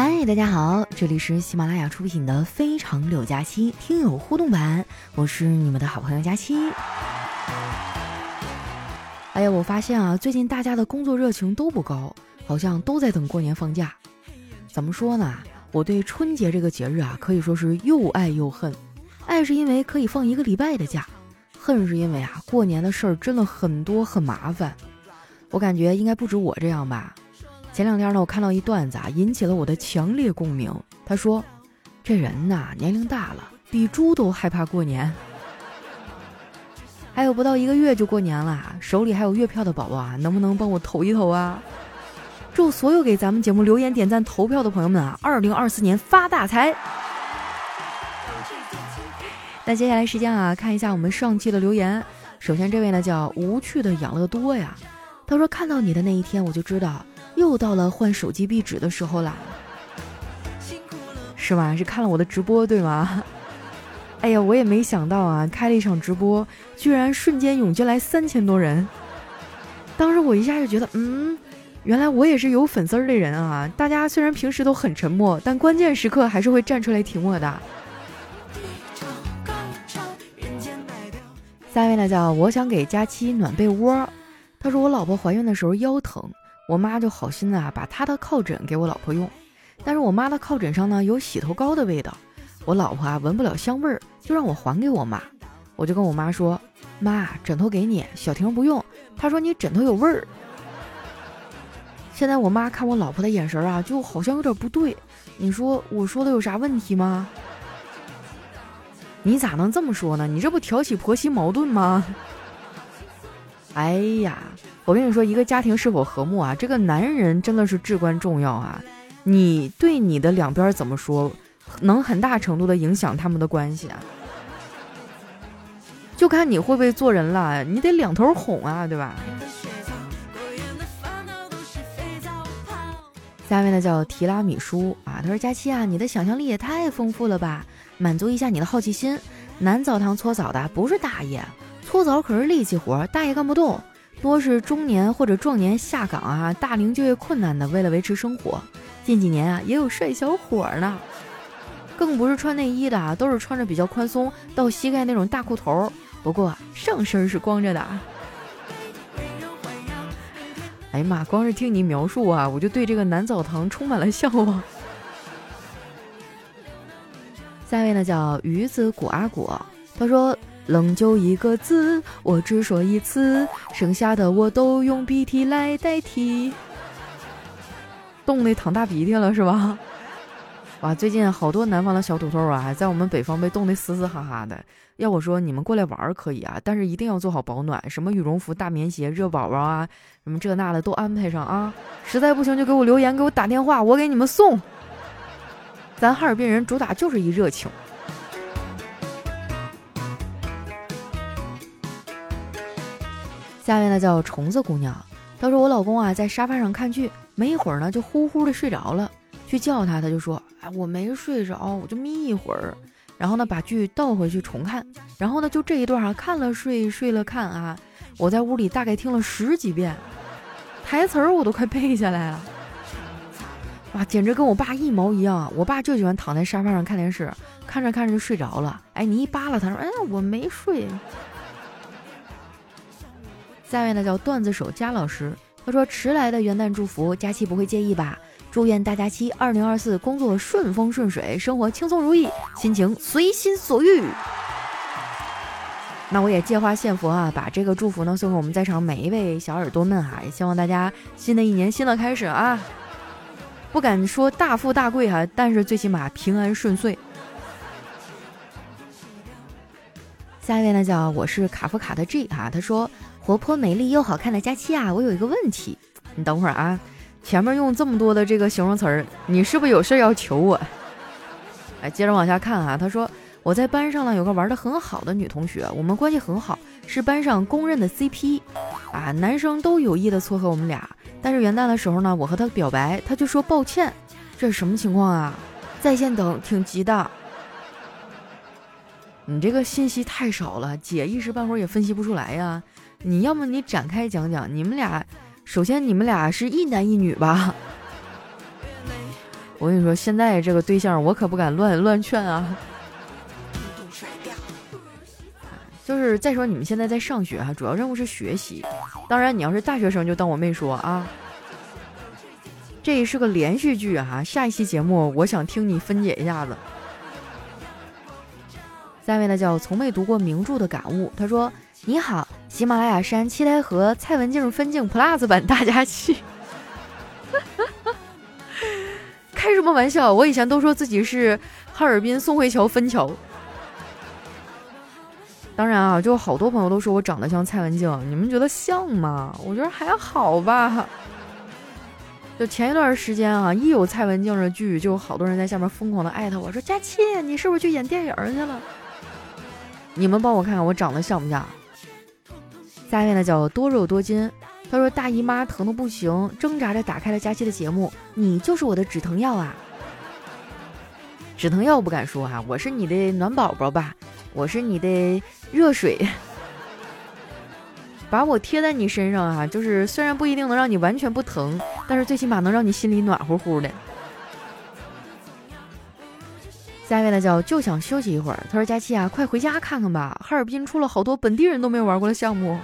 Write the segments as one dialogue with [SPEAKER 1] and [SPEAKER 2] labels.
[SPEAKER 1] 嗨，大家好，这里是喜马拉雅出品的《非常柳佳期》听友互动版，我是你们的好朋友佳期。哎呀，我发现啊，最近大家的工作热情都不高，好像都在等过年放假。怎么说呢？我对春节这个节日啊，可以说是又爱又恨。爱是因为可以放一个礼拜的假，恨是因为啊，过年的事儿真的很多很麻烦。我感觉应该不止我这样吧。前两天呢，我看到一段子啊，引起了我的强烈共鸣。他说：“这人呐，年龄大了，比猪都害怕过年。”还有不到一个月就过年了，手里还有月票的宝宝啊，能不能帮我投一投啊？祝所有给咱们节目留言、点赞、投票的朋友们啊，二零二四年发大财！那接下来时间啊，看一下我们上期的留言。首先这位呢叫无趣的养乐多呀，他说看到你的那一天，我就知道。又到了换手机壁纸的时候啦，是吧？是看了我的直播对吗？哎呀，我也没想到啊，开了一场直播，居然瞬间涌进来三千多人。当时我一下就觉得，嗯，原来我也是有粉丝的人啊！大家虽然平时都很沉默，但关键时刻还是会站出来挺我的。下一位呢叫我想给佳期暖被窝，他说我老婆怀孕的时候腰疼。我妈就好心的啊，把她的靠枕给我老婆用，但是我妈的靠枕上呢有洗头膏的味道，我老婆啊闻不了香味儿，就让我还给我妈。我就跟我妈说：“妈，枕头给你，小婷不用。”她说：“你枕头有味儿。”现在我妈看我老婆的眼神啊，就好像有点不对。你说我说的有啥问题吗？你咋能这么说呢？你这不挑起婆媳矛盾吗？哎呀！我跟你说，一个家庭是否和睦啊，这个男人真的是至关重要啊！你对你的两边怎么说，能很大程度的影响他们的关系啊。就看你会不会做人了，你得两头哄啊，对吧？下面呢叫提拉米苏啊，他说佳期啊，你的想象力也太丰富了吧，满足一下你的好奇心。男澡堂搓澡的不是大爷，搓澡可是力气活，大爷干不动。多是中年或者壮年下岗啊，大龄就业困难的，为了维持生活。近几年啊，也有帅小伙呢，更不是穿内衣的啊，都是穿着比较宽松到膝盖那种大裤头，不过上身是光着的。哎呀妈，光是听你描述啊，我就对这个男澡堂充满了向往。下一位呢，叫鱼子果阿果，他说。冷就一个字，我只说一次，剩下的我都用鼻涕来代替。冻得淌大鼻涕了是吧？哇，最近好多南方的小土豆啊，在我们北方被冻得嘶嘶哈哈的。要我说，你们过来玩可以啊，但是一定要做好保暖，什么羽绒服、大棉鞋、热宝宝啊，什么这那的都安排上啊。实在不行就给我留言，给我打电话，我给你们送。咱哈尔滨人主打就是一热情。下面呢叫虫子姑娘，她说我老公啊在沙发上看剧，没一会儿呢就呼呼的睡着了，去叫他，他就说哎我没睡着，我就眯一会儿，然后呢把剧倒回去重看，然后呢就这一段啊看了睡，睡了看啊，我在屋里大概听了十几遍，台词儿我都快背下来了，哇简直跟我爸一毛一样，我爸就喜欢躺在沙发上看电视，看着看着就睡着了，哎你一扒拉他说哎我没睡。下面呢叫段子手佳老师，他说迟来的元旦祝福，佳期不会介意吧？祝愿大家期二零二四工作顺风顺水，生活轻松如意，心情随心所欲。那我也借花献佛啊，把这个祝福呢送给我们在场每一位小耳朵们哈，也希望大家新的一年新的开始啊，不敢说大富大贵哈，但是最起码平安顺遂。下一位呢叫我是卡夫卡的 G 哈，他说。活泼美丽又好看的佳期啊，我有一个问题，你等会儿啊，前面用这么多的这个形容词儿，你是不是有事要求我？哎，接着往下看啊，他说我在班上呢有个玩的很好的女同学，我们关系很好，是班上公认的 CP，啊，男生都有意的撮合我们俩，但是元旦的时候呢，我和她表白，她就说抱歉，这是什么情况啊？在线等，挺急的。你这个信息太少了，姐一时半会儿也分析不出来呀。你要么你展开讲讲，你们俩，首先你们俩是一男一女吧？我跟你说，现在这个对象我可不敢乱乱劝啊。就是再说你们现在在上学哈，主要任务是学习。当然，你要是大学生就当我没说啊。这是个连续剧哈，下一期节目我想听你分解一下子。下一位呢叫从没读过名著的感悟，他说：“你好，喜马拉雅山七台河蔡文静分镜 Plus 版大家期。开什么玩笑？我以前都说自己是哈尔滨宋慧乔分桥。当然啊，就好多朋友都说我长得像蔡文静，你们觉得像吗？我觉得还好吧。就前一段时间啊，一有蔡文静的剧，就好多人在下面疯狂的艾特我说：“佳期，你是不是去演电影去了？”你们帮我看看我长得像不像？下面呢叫多肉多金，他说大姨妈疼的不行，挣扎着打开了佳期的节目，你就是我的止疼药啊！止疼药不敢说哈，我是你的暖宝宝吧。我是你的热水，把我贴在你身上啊，就是虽然不一定能让你完全不疼，但是最起码能让你心里暖乎乎的。下一位呢叫就想休息一会儿，他说佳期啊，快回家看看吧，哈尔滨出了好多本地人都没有玩过的项目。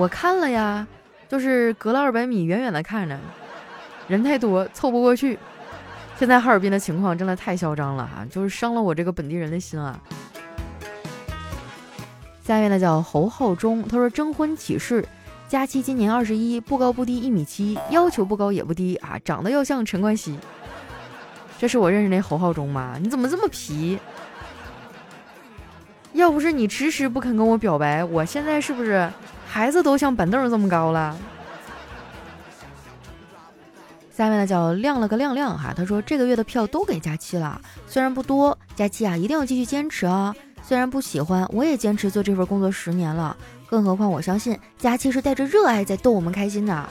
[SPEAKER 1] 我看了呀，就是隔了二百米远远的看着，人太多凑不过去。现在哈尔滨的情况真的太嚣张了哈，就是伤了我这个本地人的心啊。下一位呢叫侯浩中，他说征婚启事：佳期今年二十一，不高不低一米七，要求不高也不低啊，长得要像陈冠希。这是我认识那侯浩中吗？你怎么这么皮？要不是你迟迟不肯跟我表白，我现在是不是孩子都像板凳这么高了？下面呢叫亮了个亮亮哈，他说这个月的票都给佳期了，虽然不多，佳期啊一定要继续坚持啊！虽然不喜欢，我也坚持做这份工作十年了，更何况我相信佳期是带着热爱在逗我们开心的。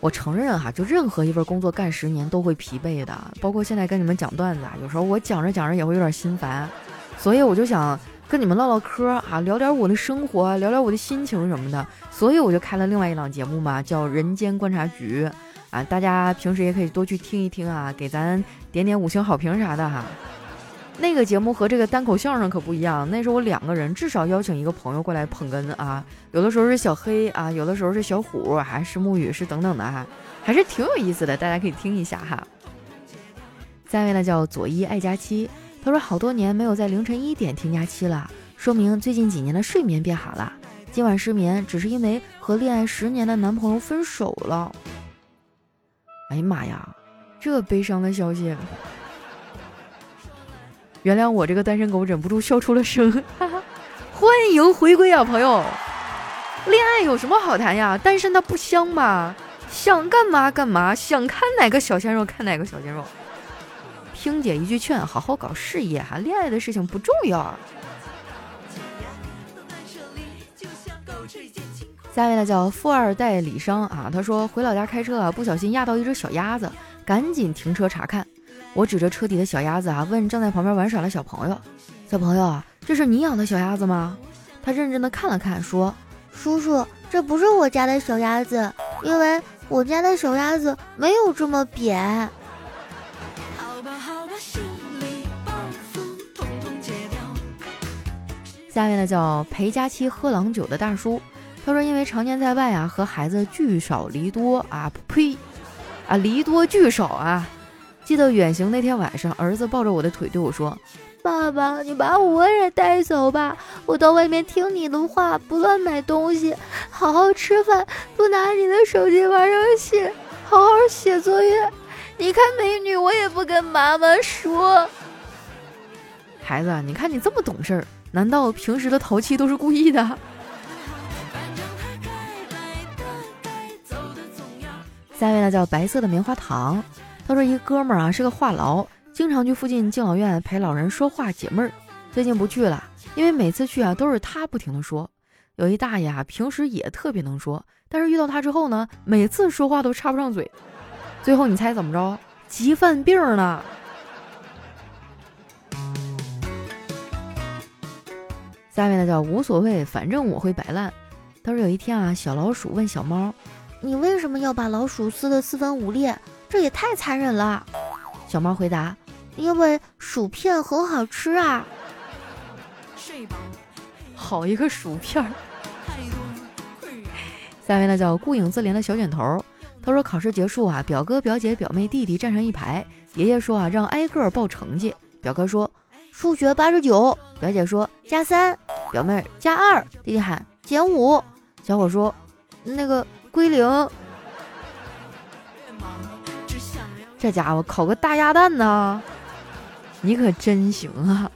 [SPEAKER 1] 我承认哈，就任何一份工作干十年都会疲惫的，包括现在跟你们讲段子啊，有时候我讲着讲着也会有点心烦，所以我就想。跟你们唠唠嗑啊，聊点我的生活，聊聊我的心情什么的，所以我就开了另外一档节目嘛，叫《人间观察局》啊，大家平时也可以多去听一听啊，给咱点点五星好评啥的哈。那个节目和这个单口相声可不一样，那是我两个人至少邀请一个朋友过来捧哏啊，有的时候是小黑啊，有的时候是小虎，还是木雨是等等的哈，还是挺有意思的，大家可以听一下哈。下一位呢叫左一爱佳期。他说：“好多年没有在凌晨一点听假期了，说明最近几年的睡眠变好了。今晚失眠只是因为和恋爱十年的男朋友分手了。”哎呀妈呀，这悲伤的消息！原谅我这个单身狗忍不住笑出了声。欢迎回归啊，朋友！恋爱有什么好谈呀？单身它不香吗？想干嘛干嘛，想看哪个小鲜肉看哪个小鲜肉。听姐一句劝，好好搞事业哈，恋爱的事情不重要。下一位呢叫富二代李商啊，他说回老家开车啊，不小心压到一只小鸭子，赶紧停车查看。我指着车底的小鸭子啊，问正在旁边玩耍的小朋友：“小朋友啊，这是你养的小鸭子吗？”他认真的看了看，说：“叔叔，这不是我家的小鸭子，因为我家的小鸭子没有这么扁。”下面呢叫陪佳期喝郎酒的大叔，他说因为常年在外啊，和孩子聚少离多啊，呸，啊离多聚少啊。记得远行那天晚上，儿子抱着我的腿对我说：“爸爸，你把我也带走吧，我到外面听你的话，不乱买东西，好好吃饭，不拿你的手机玩游戏，好好写作业。你看美女，我也不跟妈妈说。孩子，你看你这么懂事儿。”难道平时的淘气都是故意的？下一位呢叫白色的棉花糖，他说一哥们儿啊是个话痨，经常去附近敬老院陪老人说话解闷儿。最近不去了，因为每次去啊都是他不停的说。有一大爷啊平时也特别能说，但是遇到他之后呢，每次说话都插不上嘴。最后你猜怎么着？急犯病了。下面呢叫无所谓，反正我会摆烂。他说有一天啊，小老鼠问小猫：“
[SPEAKER 2] 你为什么要把老鼠撕得四分五裂？这也太残忍了。
[SPEAKER 1] 小猫回答：“
[SPEAKER 2] 因为薯片很好吃啊。”
[SPEAKER 1] 好一个薯片儿！下面呢叫顾影自怜的小卷头，他说考试结束啊，表哥、表姐、表妹、弟弟站成一排，爷爷说啊让挨个报成绩。表哥说数学八十九，表姐说加三，表妹加二，弟弟喊减五，小伙说那个归零。这家伙考个大鸭蛋呢，你可真行啊！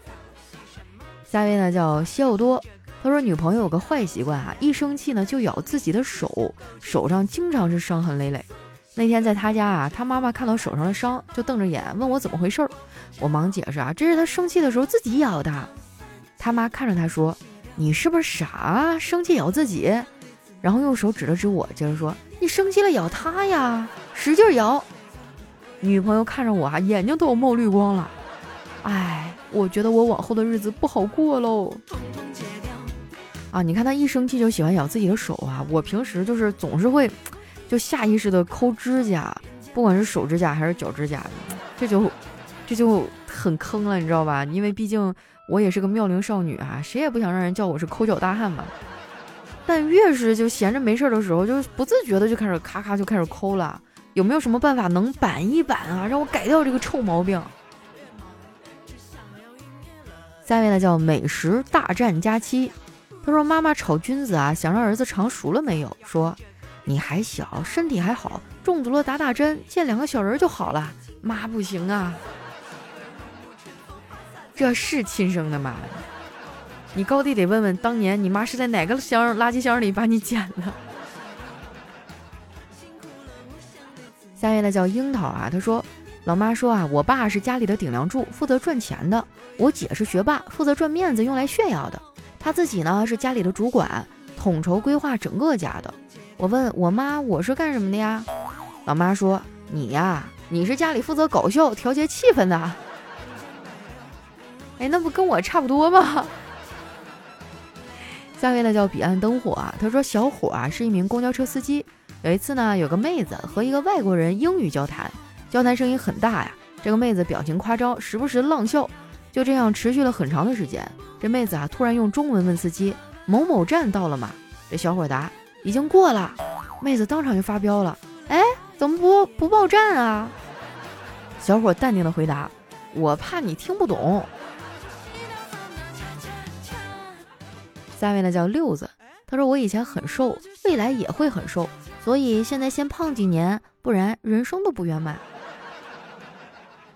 [SPEAKER 1] 下一位呢叫西奥多。他说：“女朋友有个坏习惯啊，一生气呢就咬自己的手，手上经常是伤痕累累。那天在他家啊，他妈妈看到手上的伤，就瞪着眼问我怎么回事儿。我忙解释啊，这是他生气的时候自己咬的。他妈看着他说：‘你是不是傻？生气咬自己？’然后用手指了指我，接着说：‘你生气了咬他呀，使劲咬。’女朋友看着我啊，眼睛都有冒绿光了。哎，我觉得我往后的日子不好过喽。”啊，你看他一生气就喜欢咬自己的手啊！我平时就是总是会，就下意识的抠指甲，不管是手指甲还是脚指甲，这就这就很坑了，你知道吧？因为毕竟我也是个妙龄少女啊，谁也不想让人叫我是抠脚大汉嘛。但越是就闲着没事的时候，就不自觉的就开始咔咔就开始抠了。有没有什么办法能板一板啊，让我改掉这个臭毛病？下一位呢，叫美食大战佳期。他说：“妈妈炒菌子啊，想让儿子尝熟了没有？说你还小，身体还好，中毒了打打针，见两个小人就好了。妈不行啊，这是亲生的吗？你高低得问问，当年你妈是在哪个箱垃圾箱里把你捡的？”下面的叫樱桃啊，他说：“老妈说啊，我爸是家里的顶梁柱，负责赚钱的；我姐是学霸，负责赚面子，用来炫耀的。”他自己呢是家里的主管，统筹规划整个家的。我问我妈，我是干什么的呀？老妈说：“你呀，你是家里负责搞笑、调节气氛的。”哎，那不跟我差不多吗？下位呢叫彼岸灯火啊，他说小伙啊是一名公交车司机。有一次呢，有个妹子和一个外国人英语交谈，交谈声音很大呀。这个妹子表情夸张，时不时浪笑。就这样持续了很长的时间。这妹子啊，突然用中文问司机：“某某站到了吗？”这小伙答：“已经过了。”妹子当场就发飙了：“哎，怎么不不报站啊？”小伙淡定的回答：“我怕你听不懂。”下位呢叫六子，他说：“我以前很瘦，未来也会很瘦，所以现在先胖几年，不然人生都不圆满。”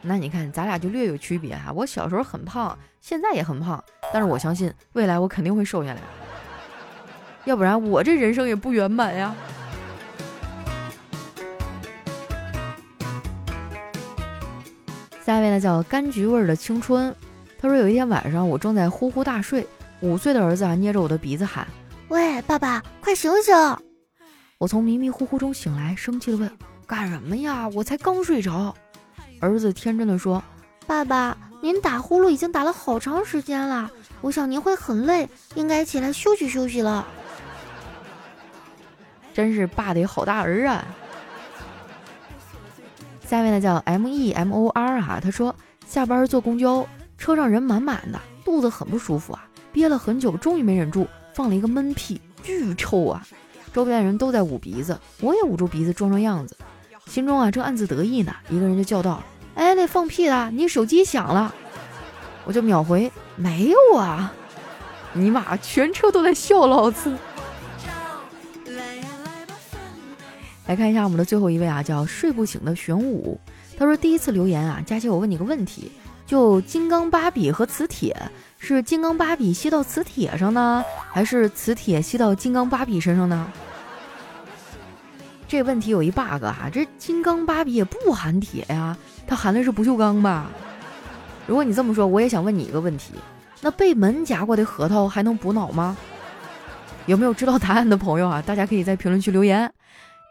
[SPEAKER 1] 那你看，咱俩就略有区别哈。我小时候很胖，现在也很胖，但是我相信未来我肯定会瘦下来，要不然我这人生也不圆满呀。下一位呢叫柑橘味的青春，他说有一天晚上我正在呼呼大睡，五岁的儿子啊捏着我的鼻子喊：“
[SPEAKER 2] 喂，爸爸，快醒醒！”
[SPEAKER 1] 我从迷迷糊糊中醒来，生气的问：“干什么呀？我才刚睡着。”儿子天真的说：“
[SPEAKER 2] 爸爸，您打呼噜已经打了好长时间了，我想您会很累，应该起来休息休息了。”
[SPEAKER 1] 真是爸的好大儿啊！下面呢叫 M E M O R 啊，他说下班坐公交车上人满满的，肚子很不舒服啊，憋了很久，终于没忍住放了一个闷屁，巨臭啊！周边人都在捂鼻子，我也捂住鼻子装装样子，心中啊正暗自得意呢，一个人就叫道。哎，那放屁的，你手机响了，我就秒回没有啊！尼玛，全车都在笑老子。来看一下我们的最后一位啊，叫睡不醒的玄武。他说第一次留言啊，佳琪，我问你个问题，就金刚芭比和磁铁，是金刚芭比吸到磁铁上呢，还是磁铁吸到金刚芭比身上呢？这问题有一 bug 啊，这金刚芭比也不含铁呀。它含的是不锈钢吧？如果你这么说，我也想问你一个问题：那被门夹过的核桃还能补脑吗？有没有知道答案的朋友啊？大家可以在评论区留言。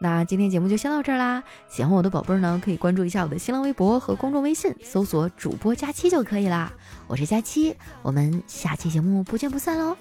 [SPEAKER 1] 那今天节目就先到这儿啦！喜欢我的宝贝儿呢，可以关注一下我的新浪微博和公众微信，搜索主播佳期就可以啦。我是佳期，我们下期节目不见不散喽！